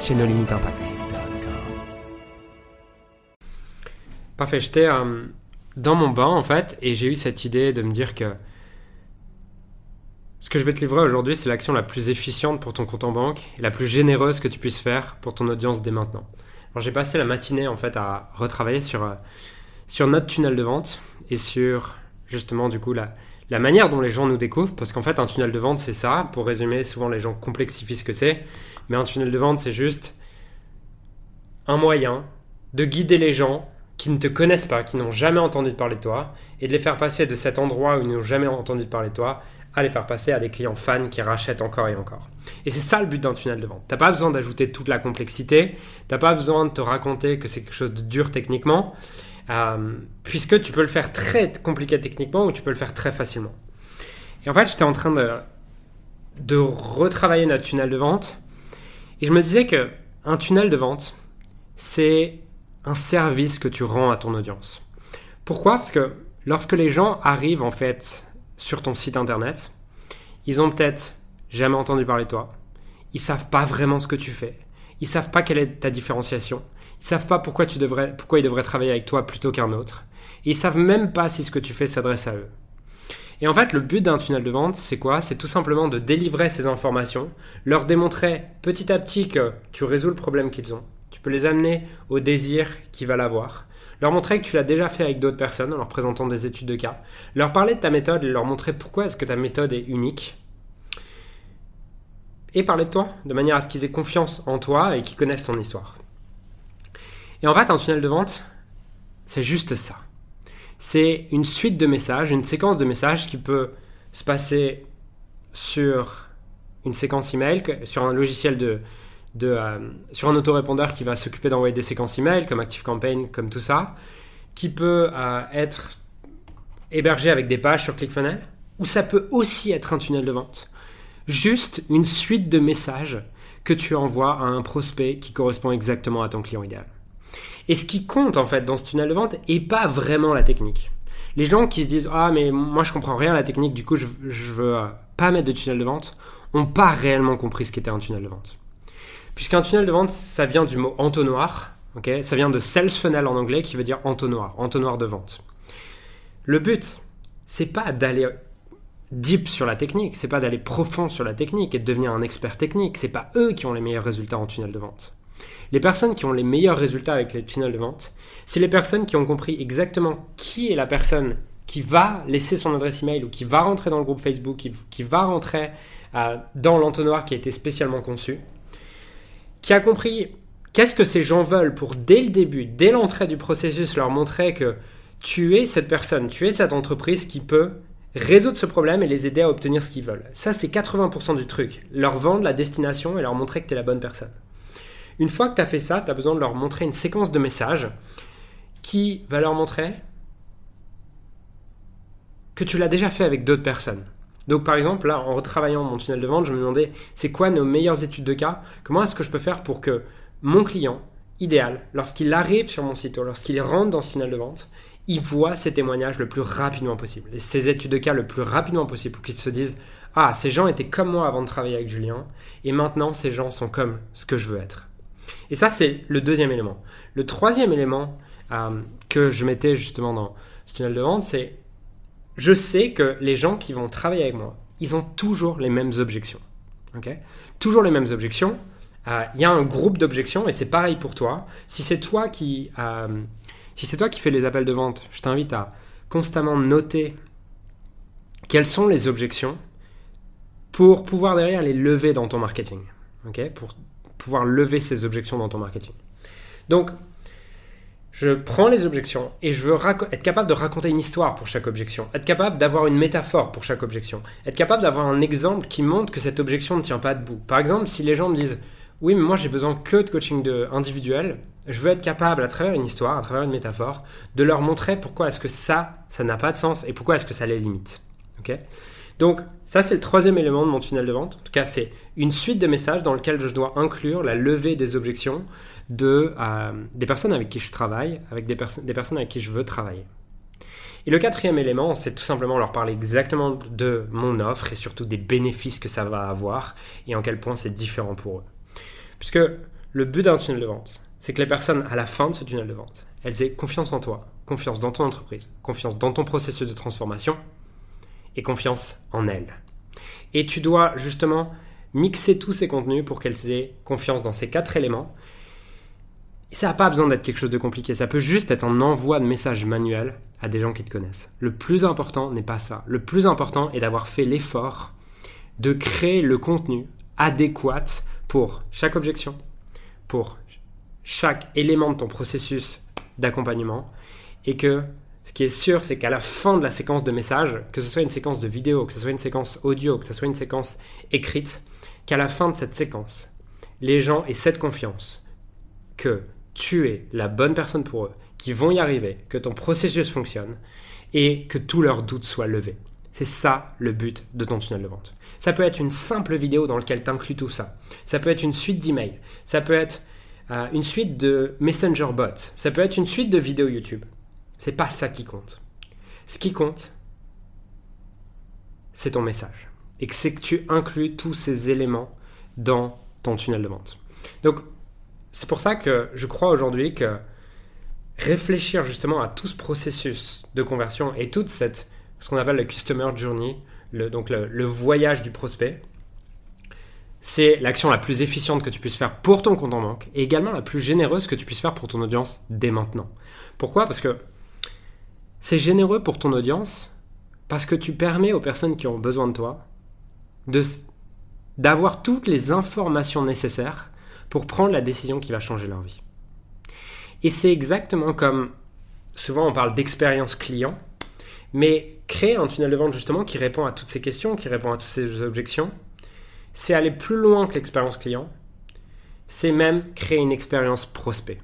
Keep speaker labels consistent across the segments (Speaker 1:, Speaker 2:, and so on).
Speaker 1: chez. Parfait, j'étais euh, dans mon bain en fait et j'ai eu cette idée de me dire que ce que je vais te livrer aujourd'hui, c'est l'action la plus efficiente pour ton compte en banque et la plus généreuse que tu puisses faire pour ton audience dès maintenant. Alors j'ai passé la matinée en fait à retravailler sur, euh, sur notre tunnel de vente et sur justement du coup la, la manière dont les gens nous découvrent, parce qu'en fait un tunnel de vente c'est ça, pour résumer, souvent les gens complexifient ce que c'est, mais un tunnel de vente, c'est juste un moyen de guider les gens qui ne te connaissent pas, qui n'ont jamais entendu parler de toi, et de les faire passer de cet endroit où ils n'ont jamais entendu parler de toi à les faire passer à des clients fans qui rachètent encore et encore. Et c'est ça le but d'un tunnel de vente. T'as pas besoin d'ajouter toute la complexité, t'as pas besoin de te raconter que c'est quelque chose de dur techniquement, euh, puisque tu peux le faire très compliqué techniquement ou tu peux le faire très facilement. Et en fait, j'étais en train de, de retravailler notre tunnel de vente et je me disais que un tunnel de vente, c'est un service que tu rends à ton audience. Pourquoi? Parce que lorsque les gens arrivent en fait sur ton site internet, ils ont peut-être jamais entendu parler de toi. Ils savent pas vraiment ce que tu fais. Ils savent pas quelle est ta différenciation. Ils savent pas pourquoi ils devraient travailler avec toi plutôt qu'un autre. Ils savent même pas si ce que tu fais s'adresse à eux. Et en fait, le but d'un tunnel de vente, c'est quoi? C'est tout simplement de délivrer ces informations, leur démontrer petit à petit que tu résous le problème qu'ils ont. Tu peux les amener au désir qu'ils va l'avoir. Leur montrer que tu l'as déjà fait avec d'autres personnes en leur présentant des études de cas. Leur parler de ta méthode et leur montrer pourquoi est-ce que ta méthode est unique. Et parler de toi, de manière à ce qu'ils aient confiance en toi et qu'ils connaissent ton histoire. Et en fait, un tunnel de vente, c'est juste ça c'est une suite de messages, une séquence de messages qui peut se passer sur une séquence email, sur un logiciel de, euh, sur un autorépondeur qui va s'occuper d'envoyer des séquences email comme ActiveCampaign, comme tout ça, qui peut euh, être hébergé avec des pages sur ClickFunnels, ou ça peut aussi être un tunnel de vente. Juste une suite de messages que tu envoies à un prospect qui correspond exactement à ton client idéal. Et ce qui compte en fait dans ce tunnel de vente est pas vraiment la technique. Les gens qui se disent ah mais moi je comprends rien à la technique, du coup je, je veux euh, pas mettre de tunnel de vente, ont pas réellement compris ce qu'était un tunnel de vente. Puisqu'un tunnel de vente, ça vient du mot entonnoir, ok? Ça vient de sales funnel en anglais qui veut dire entonnoir, entonnoir de vente. Le but, c'est pas d'aller deep sur la technique, c'est pas d'aller profond sur la technique et de devenir un expert technique, c'est pas eux qui ont les meilleurs résultats en tunnel de vente. Les personnes qui ont les meilleurs résultats avec les tunnels de vente, c'est les personnes qui ont compris exactement qui est la personne qui va laisser son adresse email ou qui va rentrer dans le groupe Facebook, qui, va rentrer euh, dans l'entonnoir qui a été spécialement conçu, qui a compris qu'est-ce que ces gens veulent pour dès le début, dès l'entrée du processus, leur montrer que tu es cette personne, tu es cette entreprise qui peut résoudre ce problème et les aider à obtenir ce qu'ils veulent. Ça, c'est 80% du truc. Leur vendre la destination et leur montrer que tu es la bonne personne. Une fois que tu as fait ça, tu as besoin de leur montrer une séquence de messages qui va leur montrer que tu l'as déjà fait avec d'autres personnes. Donc par exemple, là, en retravaillant mon tunnel de vente, je me demandais, c'est quoi nos meilleures études de cas? Comment est-ce que je peux faire pour que mon client idéal, lorsqu'il arrive sur mon site, lorsqu'il rentre dans ce tunnel de vente, il voit ces témoignages le plus rapidement possible, et ces études de cas le plus rapidement possible, pour qu'il se dise, ah, ces gens étaient comme moi avant de travailler avec Julien, et maintenant ces gens sont comme ce que je veux être. Et ça, c'est le deuxième élément. Le troisième élément euh, que je mettais justement dans ce tunnel de vente, c'est je sais que les gens qui vont travailler avec moi, ils ont toujours les mêmes objections. toujours les mêmes objections. Euh, il y a un groupe d'objections et c'est pareil pour toi. Si c'est toi qui, euh, si c'est toi qui fais les appels de vente, je t'invite à constamment noter quelles sont les objections pour pouvoir derrière les lever dans ton marketing. pour pouvoir lever ces objections dans ton marketing. Donc, je prends les objections et je veux être capable de raconter une histoire pour chaque objection, être capable d'avoir une métaphore pour chaque objection, être capable d'avoir un exemple qui montre que cette objection ne tient pas debout. Par exemple, si les gens me disent oui, mais moi j'ai besoin que de coaching de, individuel. Je veux être capable, à travers une histoire, à travers une métaphore, de leur montrer pourquoi est-ce que ça, ça n'a pas de sens et pourquoi est-ce que ça les limite. Ok? Donc, ça, c'est le troisième élément de mon tunnel de vente. En tout cas, c'est une suite de messages dans lequel je dois inclure la levée des objections de, euh, des personnes avec qui je travaille, avec des, des personnes avec qui je veux travailler. Et le quatrième élément, c'est tout simplement leur parler exactement de mon offre et surtout des bénéfices que ça va avoir et en quel point c'est différent pour eux. Puisque le but d'un tunnel de vente, c'est que les personnes, à la fin de ce tunnel de vente, elles aient confiance en toi, confiance dans ton entreprise, confiance dans ton processus de transformation et confiance en elles. Et tu dois justement mixer tous ces contenus pour qu'elles aient confiance dans ces quatre éléments. Et ça n'a pas besoin d'être quelque chose de compliqué, ça peut juste être un envoi de messages manuels à des gens qui te connaissent. Le plus important n'est pas ça. Le plus important est d'avoir fait l'effort de créer le contenu adéquat pour chaque objection, pour chaque élément de ton processus d'accompagnement et que ce qui est sûr, c'est qu'à la fin de la séquence de messages, que ce soit une séquence de vidéo, que ce soit une séquence audio, que ce soit une séquence écrite, qu'à la fin de cette séquence, les gens aient cette confiance que tu es la bonne personne pour eux, qu'ils vont y arriver, que ton processus fonctionne et que tous leurs doutes soient levés. C'est ça le but de ton tunnel de vente. Ça peut être une simple vidéo dans laquelle tu inclus tout ça. Ça peut être une suite d'emails. Ça peut être euh, une suite de Messenger bots. Ça peut être une suite de vidéos YouTube. C'est pas ça qui compte. Ce qui compte, c'est ton message. Et c'est que tu inclus tous ces éléments dans ton tunnel de vente. Donc, c'est pour ça que je crois aujourd'hui que réfléchir justement à tout ce processus de conversion et toute cette, ce qu'on appelle le customer journey, donc le, voyage du prospect, c'est l'action la plus efficiente que tu puisses faire pour ton compte en banque et également la plus généreuse que tu puisses faire pour ton audience dès maintenant. Pourquoi? Parce que c'est généreux pour ton audience parce que tu permets aux personnes qui ont besoin de toi d'avoir toutes les informations nécessaires pour prendre la décision qui va changer leur vie. Et c'est exactement comme, souvent on parle d'expérience client, mais créer un tunnel de vente justement qui répond à toutes ces questions, qui répond à toutes ces objections, c'est aller plus loin que l'expérience client, c'est même créer une expérience prospect.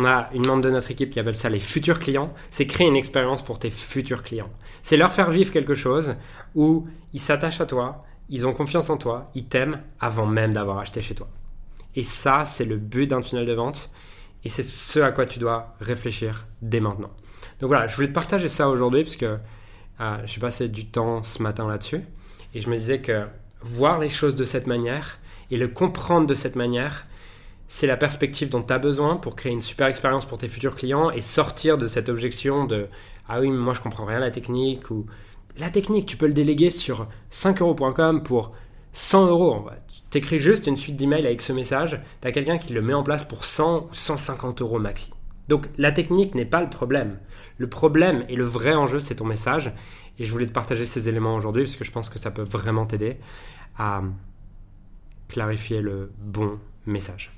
Speaker 1: On a une membre de notre équipe qui appelle ça les futurs clients, c'est créer une expérience pour tes futurs clients. C'est leur faire vivre quelque chose où ils s'attachent à toi, ils ont confiance en toi, ils t'aiment avant même d'avoir acheté chez toi. Et ça, c'est le but d'un tunnel de vente. Et c'est ce à quoi tu dois réfléchir dès maintenant. Donc voilà, je voulais te partager ça aujourd'hui parce que euh, j'ai passé du temps ce matin là-dessus. Et je me disais que voir les choses de cette manière et le comprendre de cette manière, c'est la perspective dont tu as besoin pour créer une super expérience pour tes futurs clients et sortir de cette objection de Ah oui, mais moi je comprends rien à la technique ou la technique, tu peux le déléguer sur 5euros.com pour 100 euros. Tu écris juste une suite d'emails avec ce message, tu as quelqu'un qui le met en place pour 100 ou 150 euros maxi. Donc la technique n'est pas le problème. Le problème et le vrai enjeu, c'est ton message. Et je voulais te partager ces éléments aujourd'hui parce que je pense que ça peut vraiment t'aider à clarifier le bon message.